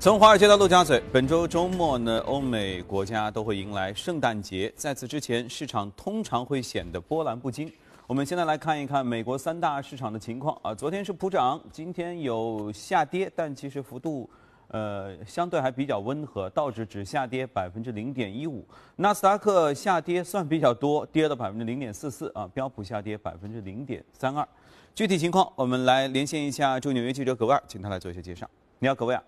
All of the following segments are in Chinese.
从华尔街到陆家嘴，本周周末呢，欧美国家都会迎来圣诞节。在此之前，市场通常会显得波澜不惊。我们现在来看一看美国三大市场的情况啊。昨天是普涨，今天有下跌，但其实幅度，呃，相对还比较温和。道指只下跌百分之零点一五，纳斯达克下跌算比较多，跌了百分之零点四四啊。标普下跌百分之零点三二。具体情况，我们来连线一下驻纽约记者葛威尔，请他来做一些介绍。你好，葛威尔。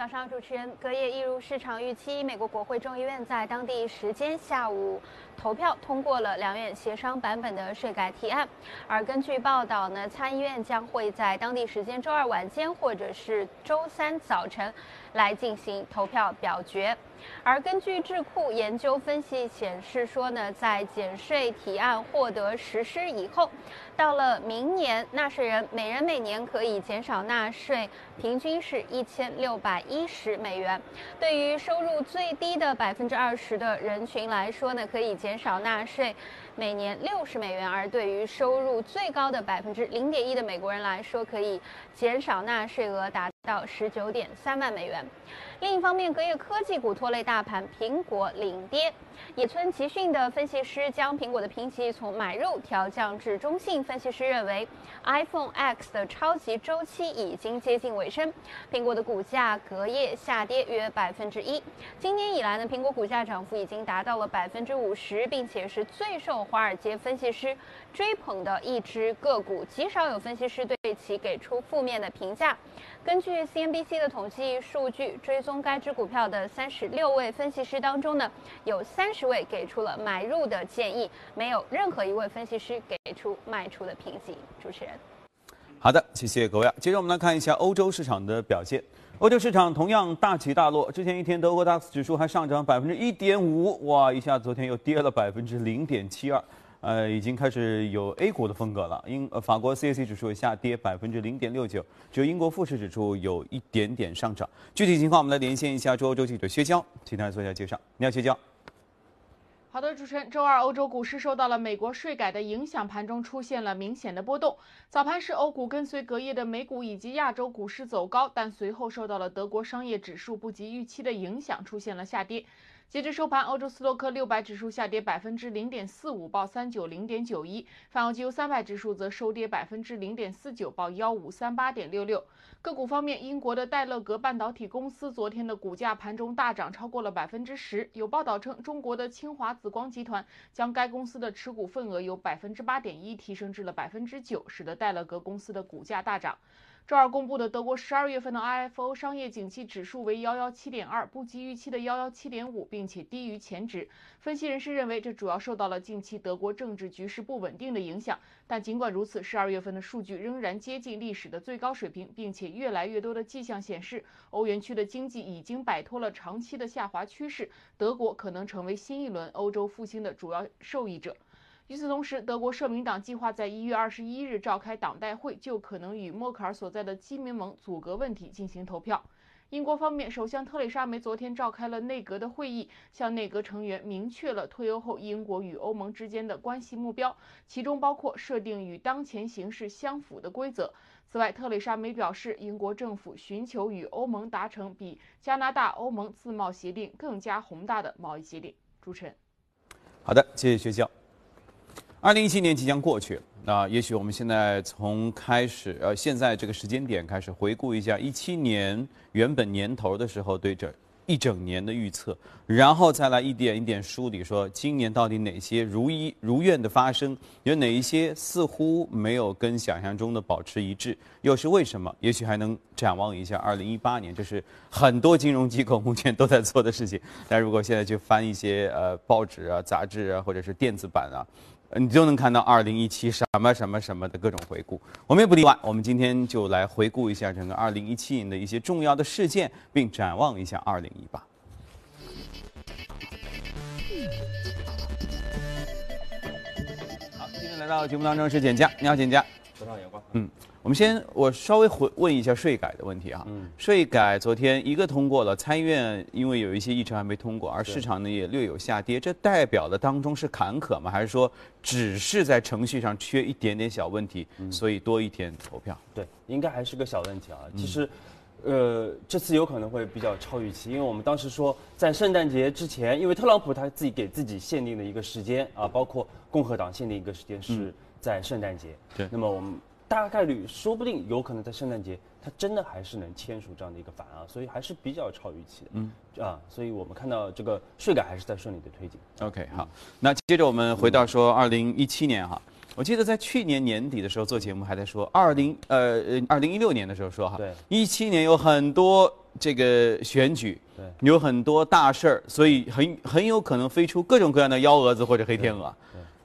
早上，主持人，隔夜一如市场预期，美国国会众议院在当地时间下午投票通过了两院协商版本的税改提案。而根据报道呢，参议院将会在当地时间周二晚间或者是周三早晨来进行投票表决。而根据智库研究分析显示说呢，在减税提案获得实施以后，到了明年，纳税人每人每年可以减少纳税，平均是一千六百一十美元。对于收入最低的百分之二十的人群来说呢，可以减少纳税每年六十美元；而对于收入最高的百分之零点一的美国人来说，可以减少纳税额达到十九点三万美元。另一方面，隔夜科技股拖累大盘，苹果领跌。野村集训的分析师将苹果的评级从买入调降至中性。分析师认为，iPhone X 的超级周期已经接近尾声。苹果的股价隔夜下跌约百分之一。今年以来呢，苹果股价涨幅已经达到了百分之五十，并且是最受华尔街分析师追捧的一只个股，极少有分析师对其给出负面的评价。根据 CNBC 的统计数据，追踪该只股票的三十六位分析师当中呢，有三十位给出了买入的建议，没有任何一位分析师给出卖出的评级。主持人，好的，谢谢各位啊。接着我们来看一下欧洲市场的表现。欧洲市场同样大起大落，之前一天德国 DAX 指数还上涨百分之一点五，哇，一下昨天又跌了百分之零点七二。呃，已经开始有 A 股的风格了。英呃，法国 CAC 指数下跌百分之零点六九，只有英国富时指数有一点点上涨。具体情况，我们来连线一下周欧洲记者薛娇，请他做一下介绍。你好，薛娇。好的，主持人，周二欧洲股市受到了美国税改的影响，盘中出现了明显的波动。早盘时，欧股跟随隔夜的美股以及亚洲股市走高，但随后受到了德国商业指数不及预期的影响，出现了下跌。截至收盘，欧洲斯托克六百指数下跌百分之零点四五，报三九零点九一；泛欧机油三百指数则收跌百分之零点四九，报幺五三八点六六。个股方面，英国的戴勒格半导体公司昨天的股价盘中大涨超过了百分之十。有报道称，中国的清华紫光集团将该公司的持股份额由百分之八点一提升至了百分之九，使得戴勒格公司的股价大涨。周二公布的德国十二月份的 IFO 商业景气指数为幺幺七点二，不及预期的幺幺七点五，并且低于前值。分析人士认为，这主要受到了近期德国政治局势不稳定的影响。但尽管如此，十二月份的数据仍然接近历史的最高水平，并且越来越多的迹象显示，欧元区的经济已经摆脱了长期的下滑趋势，德国可能成为新一轮欧洲复兴的主要受益者。与此同时，德国社民党计划在一月二十一日召开党代会，就可能与默克尔所在的基民盟阻隔问题进行投票。英国方面，首相特蕾莎梅昨天召开了内阁的会议，向内阁成员明确了退欧后英国与欧盟之间的关系目标，其中包括设定与当前形势相符的规则。此外，特蕾莎梅表示，英国政府寻求与欧盟达成比加拿大欧盟自贸协定更加宏大的贸易协定。主持人，好的，谢谢学校。二零一七年即将过去，那也许我们现在从开始，呃，现在这个时间点开始回顾一下一七年原本年头的时候对这一整年的预测，然后再来一点一点梳理，说今年到底哪些如一如愿的发生，有哪一些似乎没有跟想象中的保持一致，又是为什么？也许还能展望一下二零一八年，这是很多金融机构目前都在做的事情。但如果现在去翻一些呃报纸啊、杂志啊，或者是电子版啊。你就能看到二零一七什么什么什么的各种回顾，我们也不例外。我们今天就来回顾一下整个二零一七年的一些重要的事件，并展望一下二零一八。好，今天来到节目当中是简家，你好，简家。早上阳光。嗯。我们先，我稍微回问一下税改的问题啊。嗯。税改昨天一个通过了，参议院因为有一些议程还没通过，而市场呢也略有下跌，这代表的当中是坎坷吗？还是说只是在程序上缺一点点小问题，所以多一天投票？对，应该还是个小问题啊。其实，呃，这次有可能会比较超预期，因为我们当时说在圣诞节之前，因为特朗普他自己给自己限定的一个时间啊，包括共和党限定一个时间是在圣诞节。对那么我们大概率说不定有可能在圣诞节，他真的还是能签署这样的一个法案啊，所以还是比较超预期的。嗯。啊，所以我们看到这个税改还是在顺利的推进。OK，好，那接着我们回到说二零一七年哈，我记得在去年年底的时候做节目还在说二零呃呃二零一六年的时候说哈，对，一七年有很多这个选举，对，有很多大事儿，所以很很有可能飞出各种各样的幺蛾子或者黑天鹅。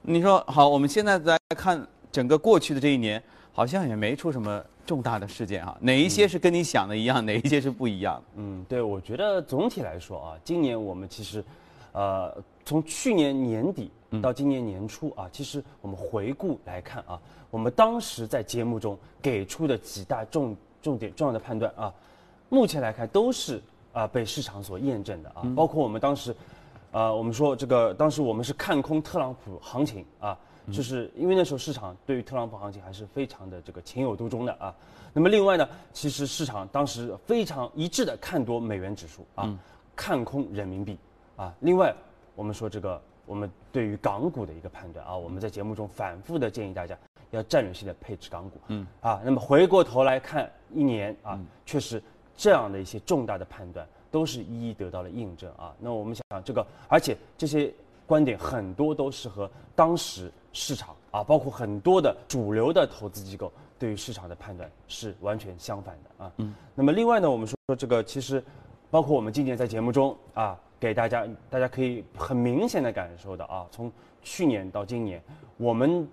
你说好，我们现在来看整个过去的这一年，好像也没出什么重大的事件啊，哪一些是跟你想的一样，哪一些是不一样的？嗯，对，我觉得总体来说啊，今年我们其实，呃，从去年年底到今年年初啊，其实我们回顾来看啊，我们当时在节目中给出的几大重重点重要的判断啊，目前来看都是啊被市场所验证的啊，包括我们当时，呃，我们说这个当时我们是看空特朗普行情啊。就是因为那时候市场对于特朗普行情还是非常的这个情有独钟的啊。那么另外呢，其实市场当时非常一致的看多美元指数啊，看空人民币啊。另外，我们说这个我们对于港股的一个判断啊，我们在节目中反复的建议大家要战略性的配置港股。嗯啊，那么回过头来看一年啊，确实这样的一些重大的判断都是一一得到了印证啊。那我们想这个，而且这些观点很多都是和当时市场啊，包括很多的主流的投资机构对于市场的判断是完全相反的啊。嗯。那么另外呢，我们说说这个其实，包括我们今年在节目中啊，给大家大家可以很明显的感受到啊，从去年到今年，我们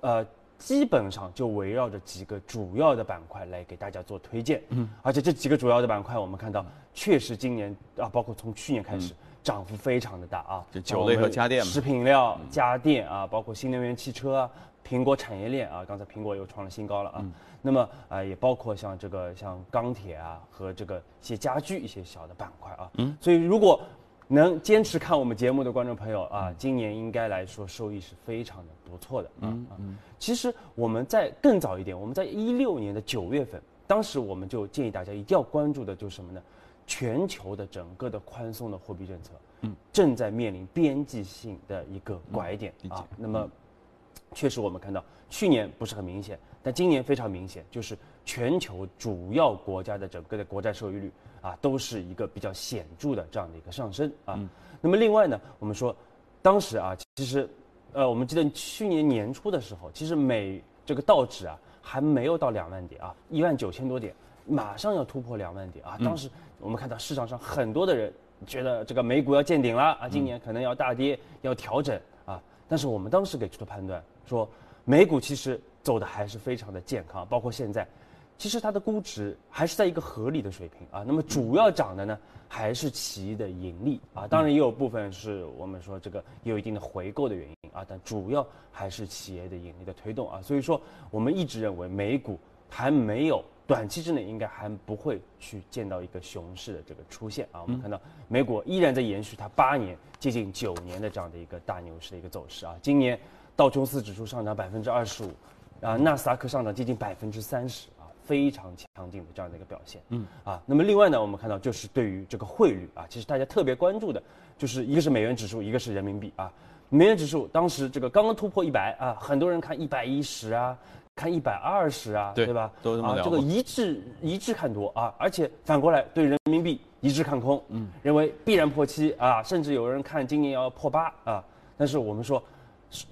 呃基本上就围绕着几个主要的板块来给大家做推荐。嗯。而且这几个主要的板块，我们看到确实今年啊，包括从去年开始。涨幅非常的大啊，就酒类和家电食品料、家电啊，包括新能源汽车啊，苹果产业链啊，刚才苹果又创了新高了啊。那么啊，也包括像这个像钢铁啊和这个一些家居一些小的板块啊。嗯。所以如果能坚持看我们节目的观众朋友啊，今年应该来说收益是非常的不错的啊啊。其实我们在更早一点，我们在一六年的九月份，当时我们就建议大家一定要关注的就是什么呢？全球的整个的宽松的货币政策，嗯，正在面临边际性的一个拐点啊。那么，确实我们看到去年不是很明显，但今年非常明显，就是全球主要国家的整个的国债收益率啊，都是一个比较显著的这样的一个上升啊。那么另外呢，我们说，当时啊，其实，呃，我们记得去年年初的时候，其实美这个道指啊还没有到两万点啊，一万九千多点。马上要突破两万点啊！当时我们看到市场上很多的人觉得这个美股要见顶了啊，今年可能要大跌，要调整啊。但是我们当时给出的判断说，美股其实走的还是非常的健康，包括现在，其实它的估值还是在一个合理的水平啊。那么主要涨的呢，还是企业的盈利啊，当然也有部分是我们说这个有一定的回购的原因啊，但主要还是企业的盈利的推动啊。所以说，我们一直认为美股还没有。短期之内应该还不会去见到一个熊市的这个出现啊，我们看到美股依然在延续它八年接近九年的这样的一个大牛市的一个走势啊。今年道琼斯指数上涨百分之二十五，啊，纳斯达克上涨接近百分之三十，非常强劲的这样的一个表现。嗯啊，那么另外呢，我们看到就是对于这个汇率啊，其实大家特别关注的就是一个是美元指数，一个是人民币啊。美元指数当时这个刚刚突破一百啊，很多人看一百一十啊。看一百二十啊，对吧？都这么啊，这个一致一致看多啊，而且反过来对人民币一致看空，嗯，认为必然破七啊，甚至有人看今年要破八啊。但是我们说，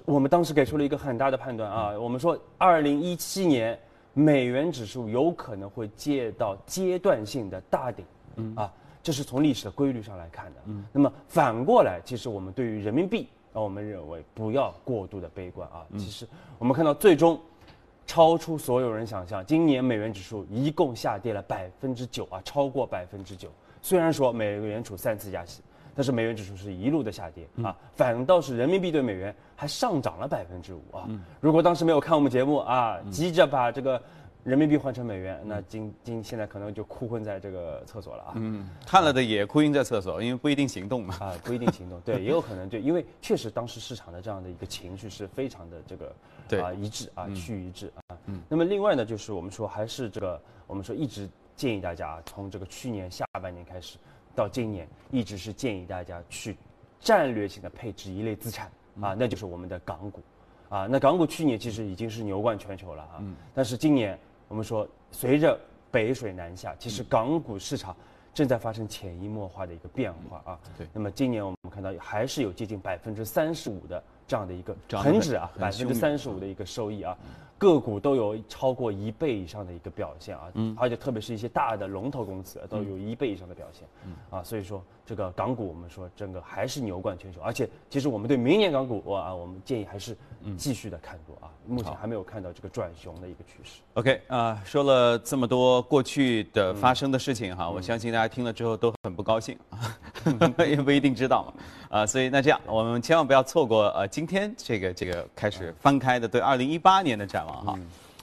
我们当时给出了一个很大的判断啊，我们说二零一七年美元指数有可能会接到阶段性的大顶，嗯啊，这是从历史的规律上来看的。嗯，那么反过来，其实我们对于人民币啊，我们认为不要过度的悲观啊。其实我们看到最终。超出所有人想象，今年美元指数一共下跌了百分之九啊，超过百分之九。虽然说美联储三次加息，但是美元指数是一路的下跌啊，反倒是人民币对美元还上涨了百分之五啊。如果当时没有看我们节目啊，急着把这个人民币换成美元，那今今现在可能就哭昏在这个厕所了啊。嗯，看了的也哭晕在厕所，因为不一定行动嘛。啊，不一定行动，对，也有可能对，因为确实当时市场的这样的一个情绪是非常的这个。对啊，一致啊，趋于一致啊。嗯。那么另外呢，就是我们说还是这个，我们说一直建议大家啊，从这个去年下半年开始到今年，一直是建议大家去战略性的配置一类资产啊，那就是我们的港股。啊。那港股去年其实已经是牛冠全球了啊，但是今年我们说随着北水南下，其实港股市场正在发生潜移默化的一个变化啊。对。那么今年我们看到还是有接近百分之三十五的这样的一个恒指啊，百分之三十五的一个收益啊，个股都有超过一倍以上的一个表现啊，嗯，而且特别是一些大的龙头公司都有一倍以上的表现，嗯，啊，所以说这个港股我们说整个还是牛冠全球，而且其实我们对明年港股啊，我们建议还是继续的看多啊，目前还没有看到这个转熊的一个趋势。OK 啊、说了这么多过去的发生的事情哈，我相信大家听了之后都很不高兴，也不一定知道嘛，啊、所以那这样我们千万不要错过呃今天这个这个开始翻开的对二零一八年的展望哈，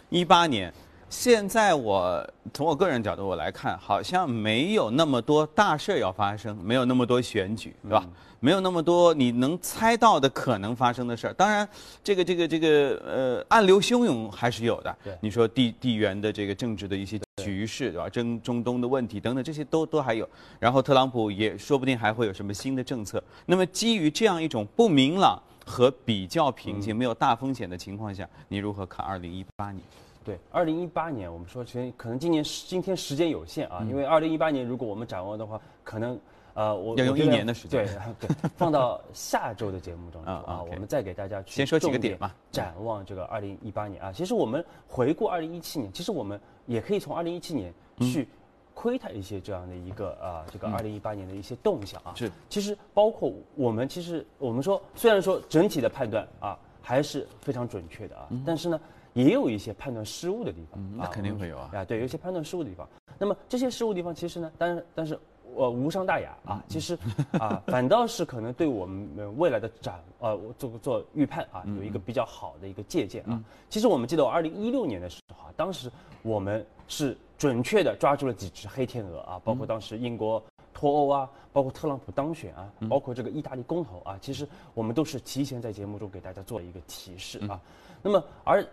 一八年。现在我从我个人角度我来看，好像没有那么多大事儿要发生，没有那么多选举，对吧？没有那么多你能猜到的可能发生的事儿。当然，这个这个这个呃暗流汹涌还是有的。对你说地地缘的这个政治的一些局势，对吧？中中东的问题等等，这些都都还有。然后特朗普也说不定还会有什么新的政策。那么基于这样一种不明朗和比较平静、没有大风险的情况下，你如何看二零一八年？对，二零一八年我们说，其实可能今年时今天时间有限啊，因为二零一八年如果我们展望的话，可能呃我要用一年的时间对对，放到下周的节目当中啊啊，我们再给大家去先说几个重点嘛展望这个二零一八年啊。其实我们回顾二零一七年，其实我们也可以从二零一七年嗯去窥探一些这样的一个啊这个二零一八年的一些动向啊。是，其实包括我们其实我们说，虽然说整体的判断啊还是非常准确的啊，但是呢。也有一些判断失误的地方，嗯那啊肯定会有啊啊，对，有一些判断失误的地方。那么这些失误地方，其实呢，但是但是呃、无伤大雅嗯啊，其实啊，反倒是可能对我们呃未来的展呃做做预判啊，嗯有一个比较好的一个借鉴啊。其实我们记得，二零一六年的时候啊，当时我们是准确的抓住了几只黑天鹅啊，包括当时英国。脱欧啊，包括特朗普当选啊，包括这个意大利公投啊，其实我们都是提前在节目中给大家做了一个提示啊。那么而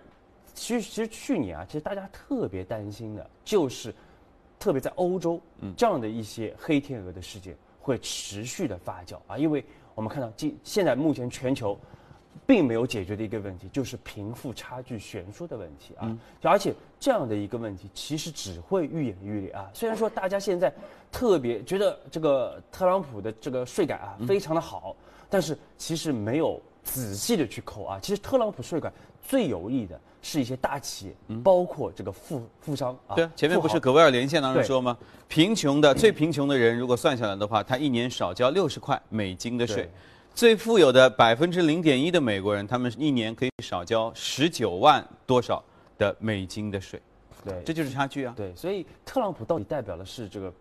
其实其实去年啊，其实大家特别担心的就是，特别在欧洲，嗯这样的一些黑天鹅的事件会持续的发酵啊，因为我们看到今现在目前全球。并没有解决的一个问题，就是贫富差距悬殊的问题啊，就而且这样的一个问题，其实只会愈演愈烈啊。虽然说大家现在特别觉得这个特朗普的这个税改啊非常的好，但是其实没有仔细的去抠啊。其实特朗普税改最有利的是一些大企业，包括这个富富商啊。对啊，前面不是富豪葛维尔连线当中说吗？贫穷的最贫穷的人，如果算下来的话，他一年少交六十块美金的税。最富有的百分之零点一的美国人，他们一年可以少交十九万多少的美金的税，对这就是差距啊。对，所以特朗普到底代表的是这个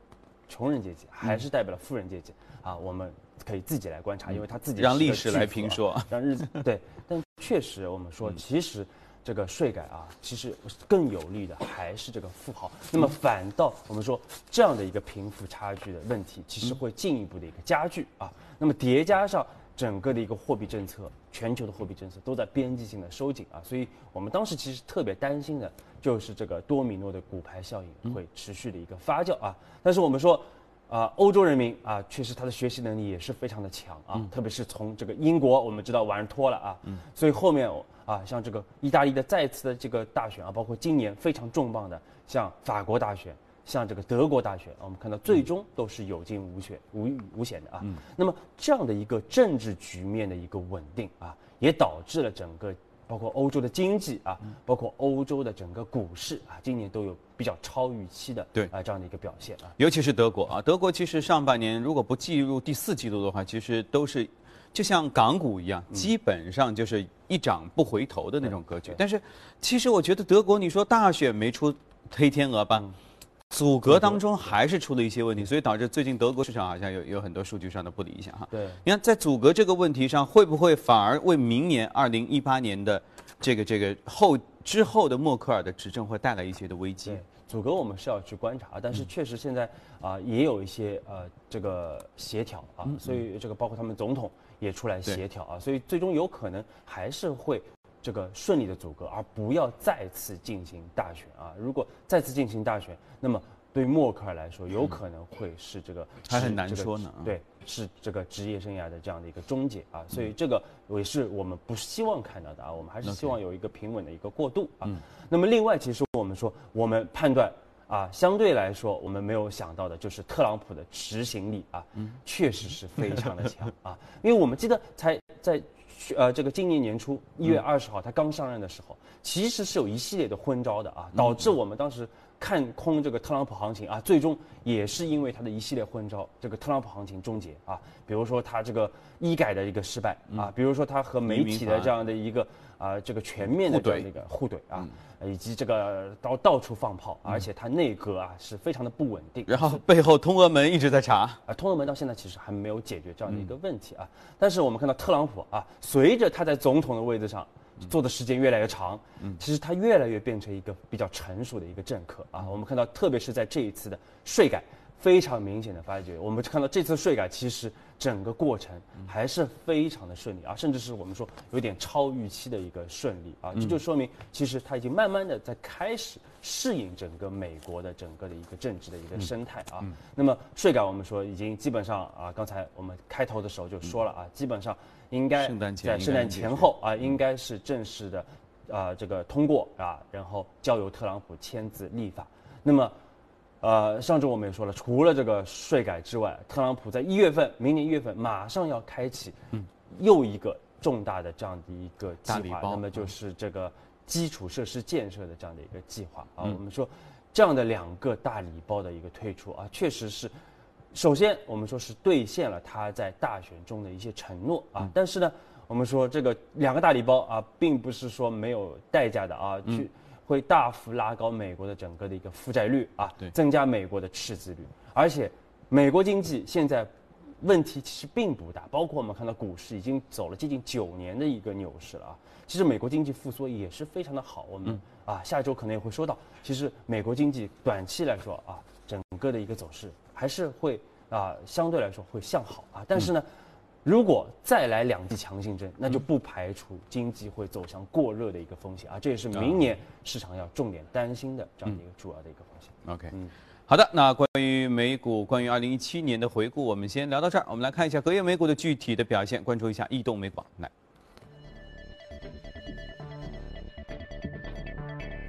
穷人阶级，还是代表了富人阶级啊？我们可以自己来观察，因为他自己让历史来评说让日子对，但确实我们说，其实这个税改啊，其实更有利的还是这个富豪。那么反倒我们说这样的一个贫富差距的问题，其实会进一步的一个加剧啊。那么叠加上整个的一个货币政策，全球的货币政策都在边际性的收紧啊，所以我们当时其实特别担心的就是这个多米诺的骨牌效应会持续的一个发酵啊。但是我们说。啊，欧洲人民啊，确实他的学习能力也是非常的强啊，特别是从这个英国，我们知道玩脱了啊，所以后面啊，像这个意大利的再次的这个大选啊，包括今年非常重磅的，像法国大选，像这个德国大选，我们看到最终都是有惊无险、无无险的啊。那么这样的一个政治局面的一个稳定啊，也导致了整个包括欧洲的经济啊，包括欧洲的整个股市啊，今年都有比较超预期的对啊这样的一个表现啊。尤其是德国啊，德国其实上半年如果不计入第四季度的话，其实都是就像港股一样，基本上就是一涨不回头的那种格局。但是其实我觉得德国，你说大选没出黑天鹅吧？阻隔当中还是出了一些问题，所以导致最近德国市场好像有有很多数据上的不理想哈。对你看在阻隔这个问题上，会不会反而为明年二零一八年的这个这个后之后的默克尔的执政会带来一些的危机？，阻隔我们是要去观察，但是确实现在啊、也有一些呃这个协调啊，所以这个包括他们总统也出来协调啊，所以最终有可能还是会这个顺利的阻隔，而不要再次进行大选啊。如果再次进行大选，那么对默克尔来说，有可能会是这个还很难说呢对，是这个职业生涯的这样的一个终结啊，所以这个也是我们不希望看到的啊，我们还是希望有一个平稳的一个过渡啊。那么另外，其实我们说，我们判断啊，相对来说，我们没有想到的就是特朗普的执行力啊，确实是非常的强啊，因为我们记得才在去呃这个今年年初一月二十号他刚上任的时候，其实是有一系列的昏招的啊，导致我们当时。看空这个特朗普行情啊，最终也是因为他的一系列昏招，这个特朗普行情终结啊。比如说他这个医改的一个失败啊，比如说他和媒体的这样的一个啊这个全面的这个互怼啊，以及这个到到处放炮，而且他内阁啊是非常的不稳定。然后背后通俄门一直在查，啊，通俄门到现在其实还没有解决这样的一个问题啊。但是我们看到特朗普啊，随着他在总统的位置上做的时间越来越长，其实他越来越变成一个比较成熟的一个政客啊。我们看到，特别是在这一次的税改，非常明显的发觉，我们看到这次税改其实整个过程还是非常的顺利啊，甚至是我们说有点超预期的一个顺利啊。这就说明，其实他已经慢慢的在开始适应整个美国的整个的一个政治的一个生态啊。那么税改我们说已经基本上啊，刚才我们开头的时候就说了啊，基本上应该在圣诞前后啊，应该是正式的啊这个通过啊，然后交由特朗普签字立法。那么。呃，上周我们也说了，除了这个税改之外，特朗普在一月份，明年一月份马上要开启又一个重大的这样的一个计划，那么就是这个基础设施建设的这样的一个计划。啊。我们说这样的两个大礼包的一个推出啊，确实是，首先我们说是兑现了他在大选中的一些承诺啊，但是呢，我们说这个两个大礼包啊，并不是说没有代价的啊，去会大幅拉高美国的整个的一个负债率啊对，增加美国的赤字率，而且美国经济现在问题其实并不大，包括我们看到股市已经走了接近九年的一个牛市了啊。其实美国经济复苏也是非常的好，我们、啊下周可能也会说到，其实美国经济短期来说啊，整个的一个走势还是会啊相对来说会向好啊，但是呢。如果再来两剂强心针，那就不排除经济会走向过热的一个风险啊，这也是明年市场要重点担心的这样的一个主要的一个风险。OK，嗯好的，那关于美股，关于二零一七年的回顾，我们先聊到这儿。我们来看一下隔夜美股的具体的表现，关注一下异动美股。来，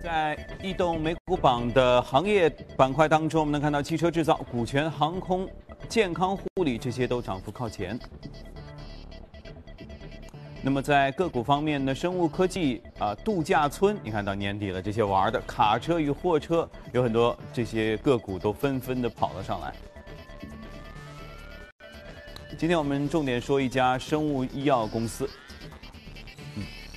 在异动美股榜的行业板块当中，我们能看到汽车制造、股权、航空、健康护理这些都涨幅靠前。那么在个股方面呢，生物科技啊、度假村，你看到年底了，这些玩的卡车与货车，有很多这些个股都纷纷的跑了上来。今天我们重点说一家生物医药公司，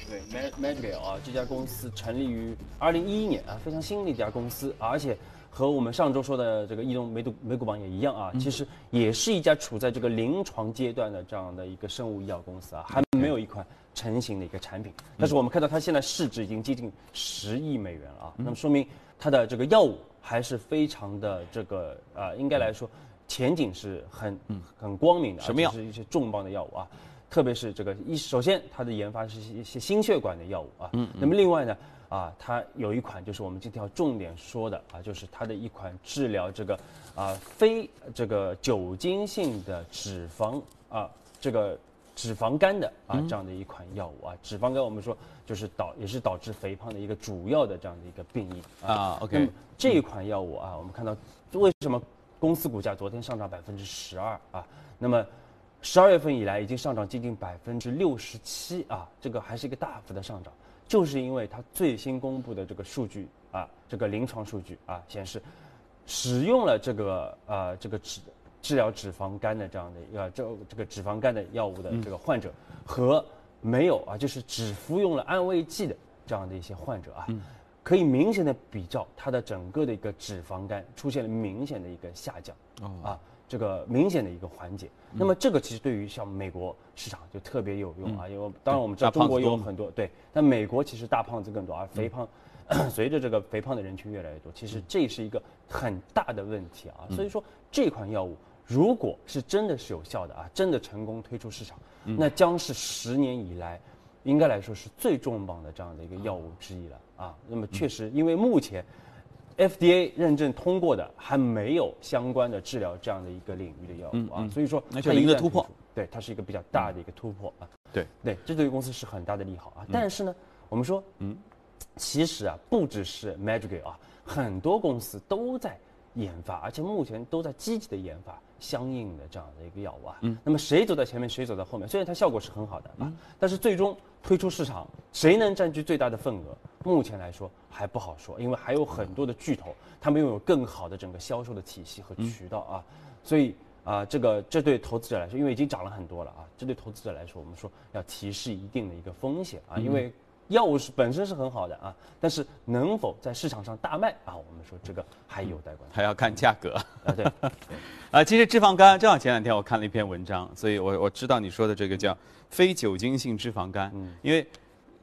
对 Med Medgale 啊，这家公司成立于二零一一年啊，非常新的一家公司，而且和我们上周说的这个异动美股美股榜也一样啊，其实也是一家处在这个临床阶段的这样的一个生物医药公司啊，还没有一款成型的一个产品。但是我们看到它现在市值已经接近十亿美元了啊，那么说明它的这个药物还是非常的这个呃，应该来说前景是很很光明的啊，什么药是一些重磅的药物啊。特别是这个一，首先它的研发是一些心血管的药物啊，嗯，那么另外呢，啊，它有一款就是我们今天要重点说的啊，就是它的一款治疗这个啊非这个酒精性的脂肪啊这个脂肪肝的啊这样的一款药物啊，脂肪肝我们说就是导也是导致肥胖的一个主要的这样的一个病因啊，OK。这一款药物啊，我们看到为什么公司股价昨天上涨百分之十二啊？那么十二月份以来已经上涨接近百分之六十七啊，这个还是一个大幅的上涨，就是因为它最新公布的这个数据啊，这个临床数据啊显示，使用了这个呃这个治治疗脂肪肝的这样的一个这这个脂肪肝的药物的这个患者和没有啊，就是只服用了安慰剂的这样的一些患者啊，可以明显的比较它的整个的一个脂肪肝出现了明显的一个下降，啊，这个明显的一个缓解。那么这个其实对于像美国市场就特别有用啊，因为当然我们知道中国有很多对，但美国其实大胖子更多，而肥胖。随着这个肥胖的人群越来越多，其实这是一个很大的问题啊。所以说这款药物如果是真的是有效的啊，真的成功推出市场，那将是十年以来应该来说是最重磅的这样的一个药物之一了啊。那么确实，因为目前 FDA 认证通过的还没有相关的治疗这样的一个领域的药物啊，所以说它是一个突破，对，它是一个比较大的一个突破啊。对对，这对于公司是很大的利好啊。但是呢，我们说，嗯，其实啊，不只是 Madrigal 啊，很多公司都在研发，而且目前都在积极的研发相应的这样的一个药物啊。嗯。那么谁走在前面，谁走在后面？虽然它效果是很好的啊，但是最终推出市场，谁能占据最大的份额？目前来说还不好说，因为还有很多的巨头，他们拥有更好的整个销售的体系和渠道啊，所以。啊，这个这对投资者来说，因为已经涨了很多了啊，这对投资者来说，我们说要提示一定的一个风险啊，因为药物是本身是很好的啊，但是能否在市场上大卖啊，我们说这个还有待观察，还要看价格啊。对，啊，其实脂肪肝正好前两天我看了一篇文章，所以我我知道你说的这个叫非酒精性脂肪肝，嗯，因为。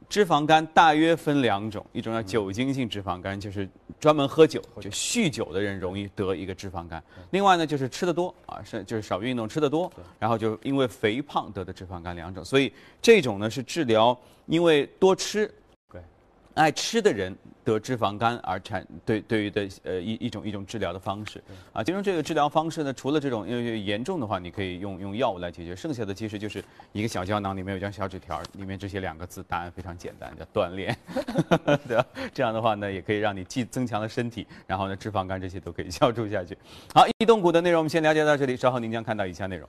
脂肪肝大约分两种，一种叫酒精性脂肪肝，就是专门喝酒就酗酒的人容易得一个脂肪肝；另外呢，就是吃的多啊，是就是少运动吃的多，然后就因为肥胖得的脂肪肝两种。所以这种呢是治疗因为多吃。爱吃的人得脂肪肝而产对对于的呃一一种一种治疗的方式啊，其中这个治疗方式呢，除了这种因为严重的话，你可以用用药物来解决，剩下的其实就是一个小胶囊里面有张小纸条，里面只写两个字，答案非常简单，叫锻炼，对吧？这样的话呢，也可以让你既增强了身体，然后呢，脂肪肝这些都可以 消除下去。好，易动骨的内容我们先了解到这里，稍后您将看到以下内容。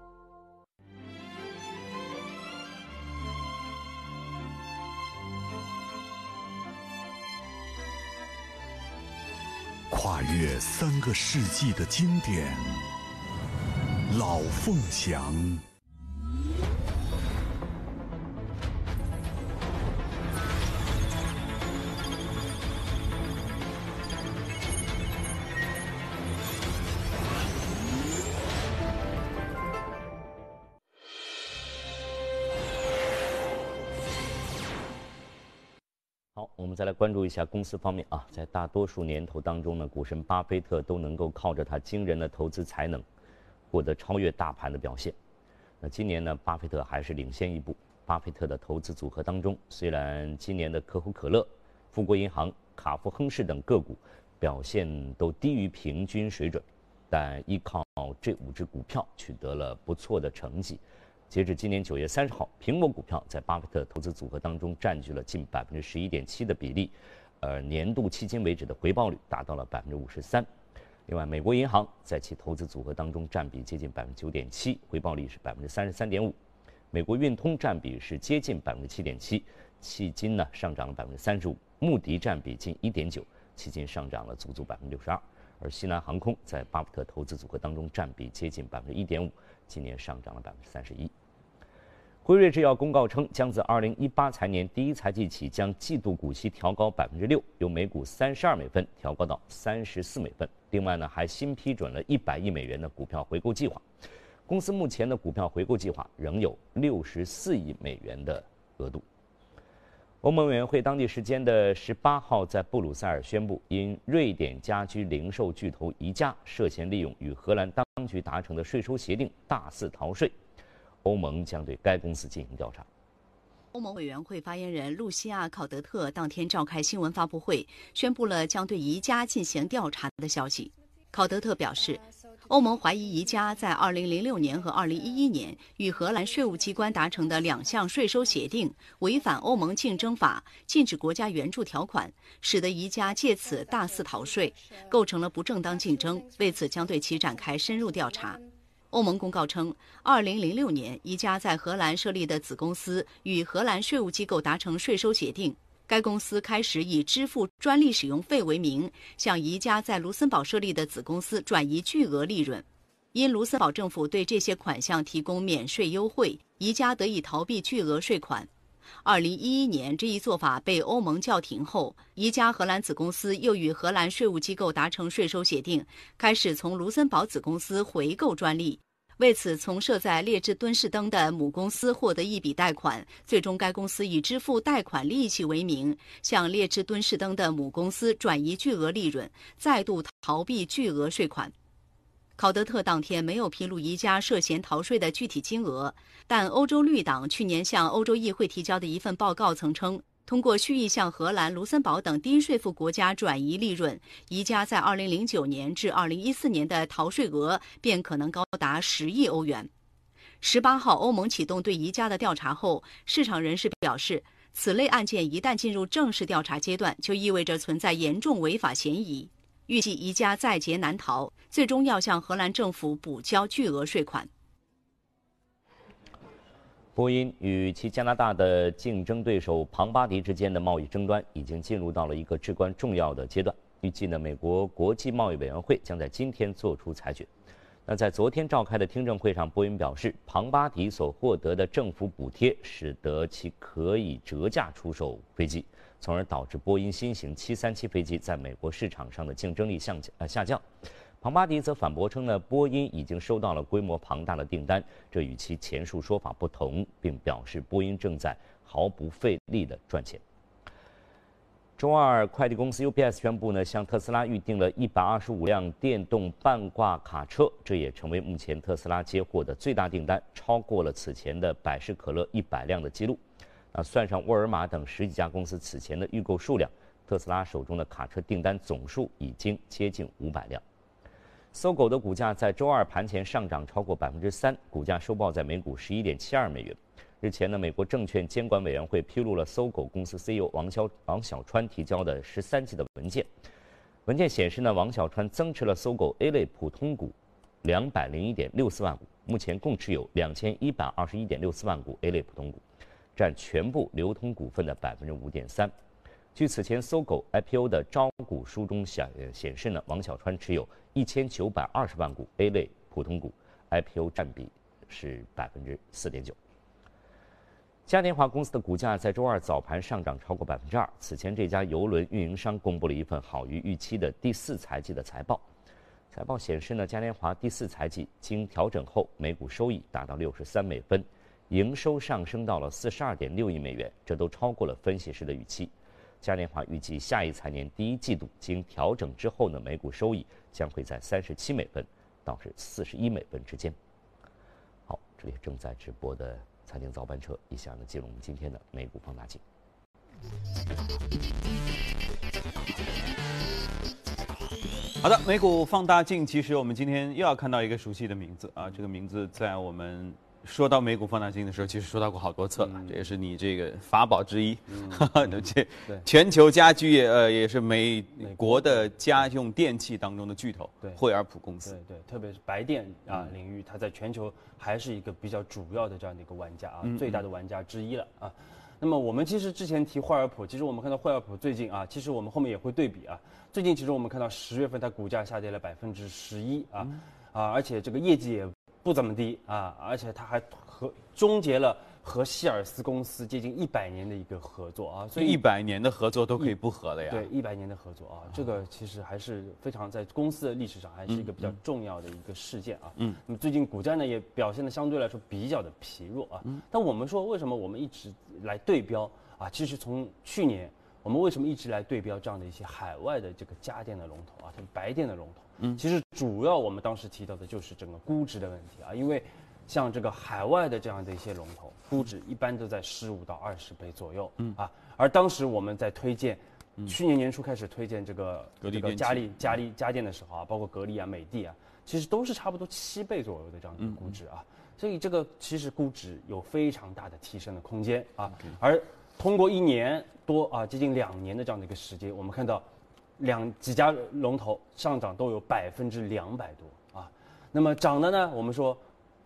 约三个世纪的经典，《老凤祥》。再来关注一下公司方面啊，在大多数年头当中呢，股神巴菲特都能够靠着他惊人的投资才能，获得超越大盘的表现。那今年呢，巴菲特还是领先一步。巴菲特的投资组合当中，虽然今年的可口可乐、富国银行、卡夫亨氏等个股表现都低于平均水准，但依靠这五只股票取得了不错的成绩。截至今年九月三十号，苹果股票在巴菲特投资组合当中占据了近百分之十一点七的比例，而年度迄今为止的回报率达到了百分之五十三。另外，美国银行在其投资组合当中占比接近百分之九点七，回报率是百分之三十三点五。美国运通占比是接近百分之七点七，迄今呢上涨了百分之三十五。穆迪占比近一点九，迄今上涨了足足百分之六十二。而西南航空在巴菲特投资组合当中占比接近百分之一点五，今年上涨了百分之三十一。辉瑞制药公告称，将自二零一八财年第一财季起，将季度股息调高百分之六，由每股三十二美分调高到三十四美分。另外呢，还新批准了一百亿美元的股票回购计划。公司目前的股票回购计划仍有六十四亿美元的额度。欧盟委员会当地时间的十八号在布鲁塞尔宣布，因瑞典家居零售巨头宜家涉嫌利用与荷兰当局达成的税收协定大肆逃税。欧盟将对该公司进行调查。欧盟委员会发言人露西亚·考德特当天召开新闻发布会，宣布了将对宜家进行调查的消息。考德特表示，欧盟怀疑宜家在2006年和2011年与荷兰税务机关达成的两项税收协定违反欧盟竞争法禁止国家援助条款，使得宜家借此大肆逃税，构成了不正当竞争。为此，将对其展开深入调查。欧盟公告称，2006年，宜家在荷兰设立的子公司与荷兰税务机构达成税收协定。该公司开始以支付专利使用费为名，向宜家在卢森堡设立的子公司转移巨额利润。因卢森堡政府对这些款项提供免税优惠，宜家得以逃避巨额税款。二零一一年，这一做法被欧盟叫停后，宜家荷兰子公司又与荷兰税务机构达成税收协定，开始从卢森堡子公司回购专利。为此，从设在列支敦士登的母公司获得一笔贷款，最终该公司以支付贷款利息为名，向列支敦士登的母公司转移巨额利润，再度逃避巨额税款。考德特当天没有披露宜家涉嫌逃税的具体金额，但欧洲绿党去年向欧洲议会提交的一份报告曾称。通过蓄意向荷兰、卢森堡等低税负国家转移利润，宜家在2009年至2014年的逃税额便可能高达十亿欧元。18号，欧盟启动对宜家的调查后，市场人士表示，此类案件一旦进入正式调查阶段，就意味着存在严重违法嫌疑。预计宜家在劫难逃，最终要向荷兰政府补交巨额税款。波音与其加拿大的竞争对手庞巴迪之间的贸易争端已经进入到了一个至关重要的阶段。预计呢，美国国际贸易委员会将在今天做出裁决。那在昨天召开的听证会上，波音表示，庞巴迪所获得的政府补贴使得其可以折价出售飞机，从而导致波音新型737飞机在美国市场上的竞争力下降下降。庞巴迪则反驳称呢，波音已经收到了规模庞大的订单，这与其前述说法不同，并表示波音正在毫不费力地赚钱。周二，快递公司 UPS 宣布呢，向特斯拉预定了一百二十五辆电动半挂卡车，这也成为目前特斯拉接货的最大订单，超过了此前的百事可乐一百辆的记录。那算上沃尔玛等十几家公司此前的预购数量，特斯拉手中的卡车订单总数已经接近五百辆。搜狗的股价在周二盘前上涨超过百分之三，股价收报在每股十一点七二美元。日前呢，美国证券监管委员会披露了搜狗公司 CEO 王小王小川提交的十三期的文件。文件显示呢，王小川增持了搜狗 A 类普通股两百零一点六四万股，目前共持有两千一百二十一点六四万股 A 类普通股，占全部流通股份的百分之五点三。据此前搜狗 IPO 的招股书中显显示呢，王小川持有一千九百二十万股 A 类普通股，IPO 占比是百分之四点九。嘉年华公司的股价在周二早盘上涨超过百分之二。此前，这家邮轮运营商公布了一份好于预期的第四财季的财报。财报显示呢，嘉年华第四财季经调整后每股收益达到六十三美分，营收上升到了四十二点六亿美元，这都超过了分析师的预期。嘉年华预计下一财年第一季度经调整之后呢，每股收益将会在三十七美分到是四十一美分之间。好，这里正在直播的财经早班车，一下呢进入我们今天的美股放大镜。好的，美股放大镜，其实我们今天又要看到一个熟悉的名字啊，这个名字在我们。说到美股放大镜的时候，其实说到过好多次了，这也是你这个法宝之一。这全球家居业呃也是美国的家用电器当中的巨头，惠而浦公司。对对，特别是白电啊领域，它在全球还是一个比较主要的这样的一个玩家啊，最大的玩家之一了啊。那么我们其实之前提惠而浦，其实我们看到惠而浦最近啊，其实我们后面也会对比啊。最近其实我们看到十月份它股价下跌了百分之十一啊啊，而且这个业绩也。不怎么低啊，而且他还和终结了和希尔斯公司接近一百年的一个合作啊，所以一百年的合作都可以不合了呀。对，一百年的合作啊，这个其实还是非常在公司的历史上还是一个比较重要的一个事件啊。嗯。那么最近股价呢也表现的相对来说比较的疲弱啊。嗯。但我们说为什么我们一直来对标啊？其实从去年我们为什么一直来对标这样的一些海外的这个家电的龙头啊，它白电的龙头。嗯，其实主要我们当时提到的就是整个估值的问题啊，因为像这个海外的这样的一些龙头，估值一般都在十五到二十倍左右，嗯。啊，而当时我们在推荐，去年年初开始推荐这个这个家力家力家电的时候啊，包括格力啊、美的啊，其实都是差不多七倍左右的这样的估值啊，所以这个其实估值有非常大的提升的空间啊，而通过一年多啊，接近两年的这样的一个时间，我们看到。两几家龙头上涨都有百分之两百多啊，那么涨的呢？我们说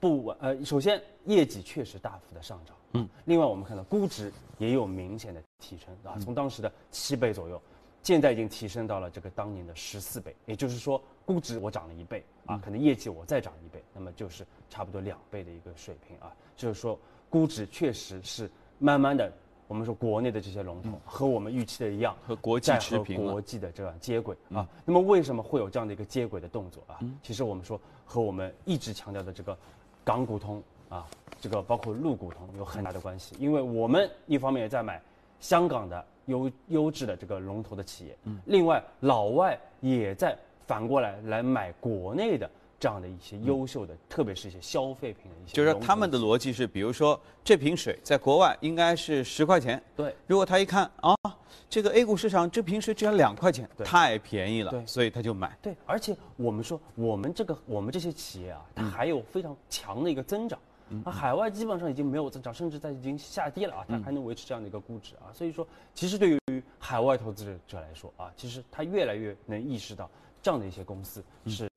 不稳呃，首先业绩确实大幅的上涨，嗯，另外我们看到估值也有明显的提升啊，从当时的七倍左右，现在已经提升到了这个当年的十四倍，也就是说估值我涨了一倍啊，可能业绩我再涨一倍，那么就是差不多两倍的一个水平啊，就是说估值确实是慢慢的。我们说国内的这些龙头和我们预期的一样，和国际持平国际的这样接轨啊。那么为什么会有这样的一个接轨的动作啊？其实我们说和我们一直强调的这个港股通啊，这个包括陆股通有很大的关系。因为我们一方面也在买香港的优优质的这个龙头的企业，另外老外也在反过来来买国内的。这样的一些优秀的，特别是一些消费品的一些，就是说他们的逻辑是，比如说这瓶水在国外应该是十块钱，对。如果他一看啊，这个 A 股市场这瓶水只要两块钱，太便宜了，对，所以他就买。对，而且我们说我们这个我们这些企业啊，它还有非常强的一个增长，啊，海外基本上已经没有增长，甚至在已经下跌了啊，它还能维持这样的一个估值啊，所以说其实对于海外投资者来说啊，其实他越来越能意识到这样的一些公司是。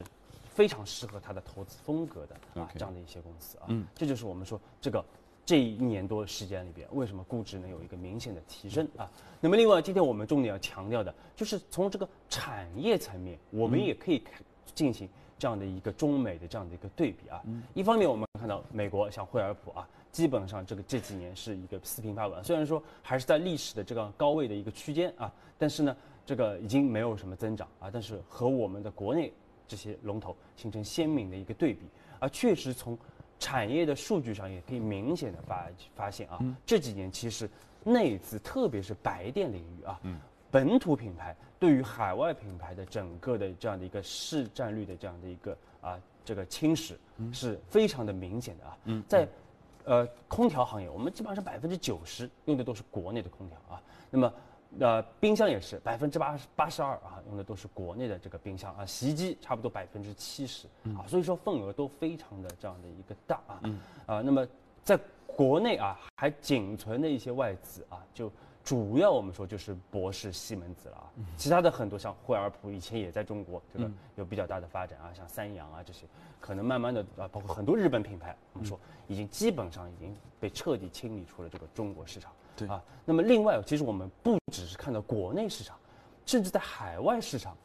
非常适合他的投资风格的啊，这样的一些公司啊，嗯，这就是我们说这个这一年多时间里边，为什么估值能有一个明显的提升啊？那么另外，今天我们重点要强调的就是从这个产业层面，我们也可以进行这样的一个中美的这样的一个对比啊。一方面，我们看到美国像惠而浦啊，基本上这个这几年是一个四平八稳，虽然说还是在历史的这个高位的一个区间啊，但是呢，这个已经没有什么增长啊，但是和我们的国内。这些龙头形成鲜明的一个对比，而确实从产业的数据上也可以明显的发发现啊，这几年其实内资特别是白电领域啊，本土品牌对于海外品牌的整个的这样的一个市占率的这样的一个啊这个侵蚀是非常的明显的啊，在呃空调行业，我们基本上百分之九十用的都是国内的空调啊，那么。呃，冰箱也是百分之八十八十二啊，用的都是国内的这个冰箱啊，洗衣机差不多百分之七十啊，所以说份额都非常的这样的一个大啊，啊，那么在国内啊，还仅存的一些外资啊，就主要我们说就是博士、西门子了啊，其他的很多像惠而浦以前也在中国这个有比较大的发展啊，像三洋啊这些，可能慢慢的啊，包括很多日本品牌，我们说已经基本上已经被彻底清理出了这个中国市场。对。啊，那么另外，其实我们不只是看到国内市场，甚至在海外市场，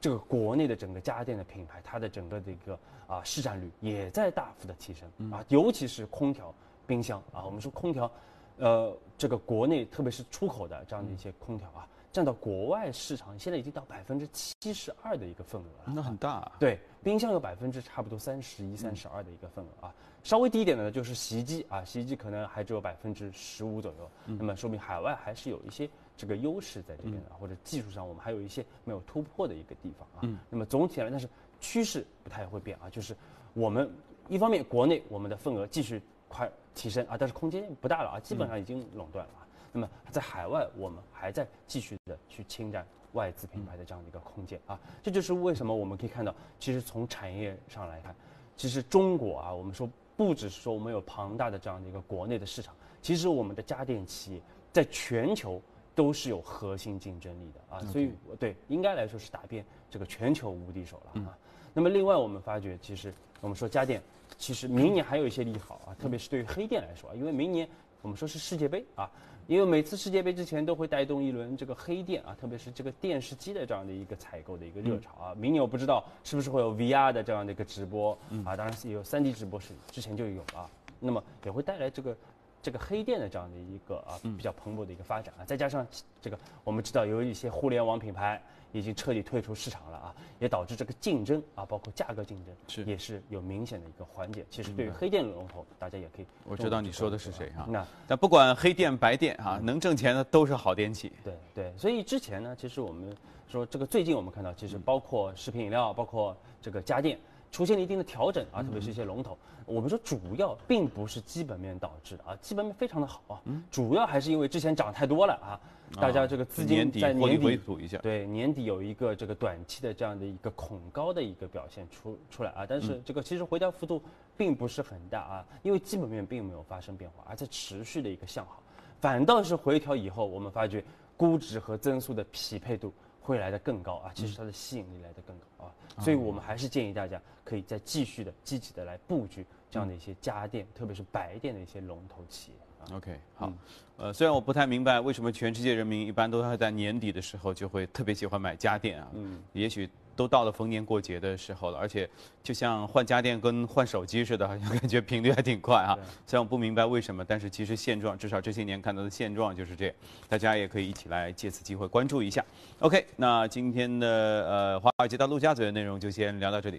这个国内的整个家电的品牌，它的整个的一个啊市占率也在大幅的提升啊，尤其是空调、冰箱啊，我们说空调，呃，这个国内特别是出口的这样的一些空调啊，占到国外市场现在已经到百分之七十二的一个份额了，那很大。对，冰箱有百分之差不多三十一、三十二的一个份额啊。稍微低一点的呢，就是洗衣机啊，洗衣机可能还只有百分之十五左右，那么说明海外还是有一些这个优势在这边的，或者技术上我们还有一些没有突破的一个地方啊。那么总体来，但是趋势不太会变啊，就是我们一方面国内我们的份额继续快提升啊，但是空间不大了啊，基本上已经垄断了啊。那么在海外我们还在继续的去侵占外资品牌的这样的一个空间啊，这就是为什么我们可以看到，其实从产业上来看，其实中国啊，我们说。不只是说我们有庞大的这样的一个国内的市场，其实我们的家电企业在全球都是有核心竞争力的啊，所以对应该来说是打遍这个全球无敌手了啊。那么另外我们发觉，其实我们说家电，其实明年还有一些利好啊，特别是对于黑店来说啊，因为明年我们说是世界杯啊。因为每次世界杯之前都会带动一轮这个黑店啊，特别是这个电视机的这样的一个采购的一个热潮啊。明年我不知道是不是会有 VR 的这样的一个直播啊，当然是有 3D 直播是之前就有啊。那么也会带来这个这个黑店的这样的一个啊比较蓬勃的一个发展啊。再加上这个我们知道有一些互联网品牌。已经彻底退出市场了啊，也导致这个竞争啊，包括价格竞争是也是有明显的一个缓解。其实对于黑店龙头，大家也可以我知道你说的是谁哈。那但不管黑店白店啊，能挣钱的都是好电器。对对，所以之前呢，其实我们说这个最近我们看到，其实包括食品饮料，包括这个家电。出现了一定的调整啊，特别是一些龙头。我们说主要并不是基本面导致的啊，基本面非常的好啊，主要还是因为之前涨太多了啊，大家这个资金在年底一下对年底有一个这个短期的这样的一个恐高的一个表现出出来啊，但是这个其实回调幅度并不是很大啊，因为基本面并没有发生变化，而在持续的一个向好，反倒是回调以后，我们发觉估值和增速的匹配度。会来的更高啊，其实它的吸引力来的更高啊，所以我们还是建议大家可以再继续的积极的来布局这样的一些家电，特别是白电的一些龙头企业。OK，好，呃，虽然我不太明白为什么全世界人民一般都会在年底的时候就会特别喜欢买家电啊，嗯，也许都到了逢年过节的时候了，而且就像换家电跟换手机似的，好像感觉频率还挺快啊。虽然我不明白为什么，但是其实现状，至少这些年看到的现状就是这样，大家也可以一起来借此机会关注一下。OK，那今天的呃华尔街到陆家嘴的内容就先聊到这里。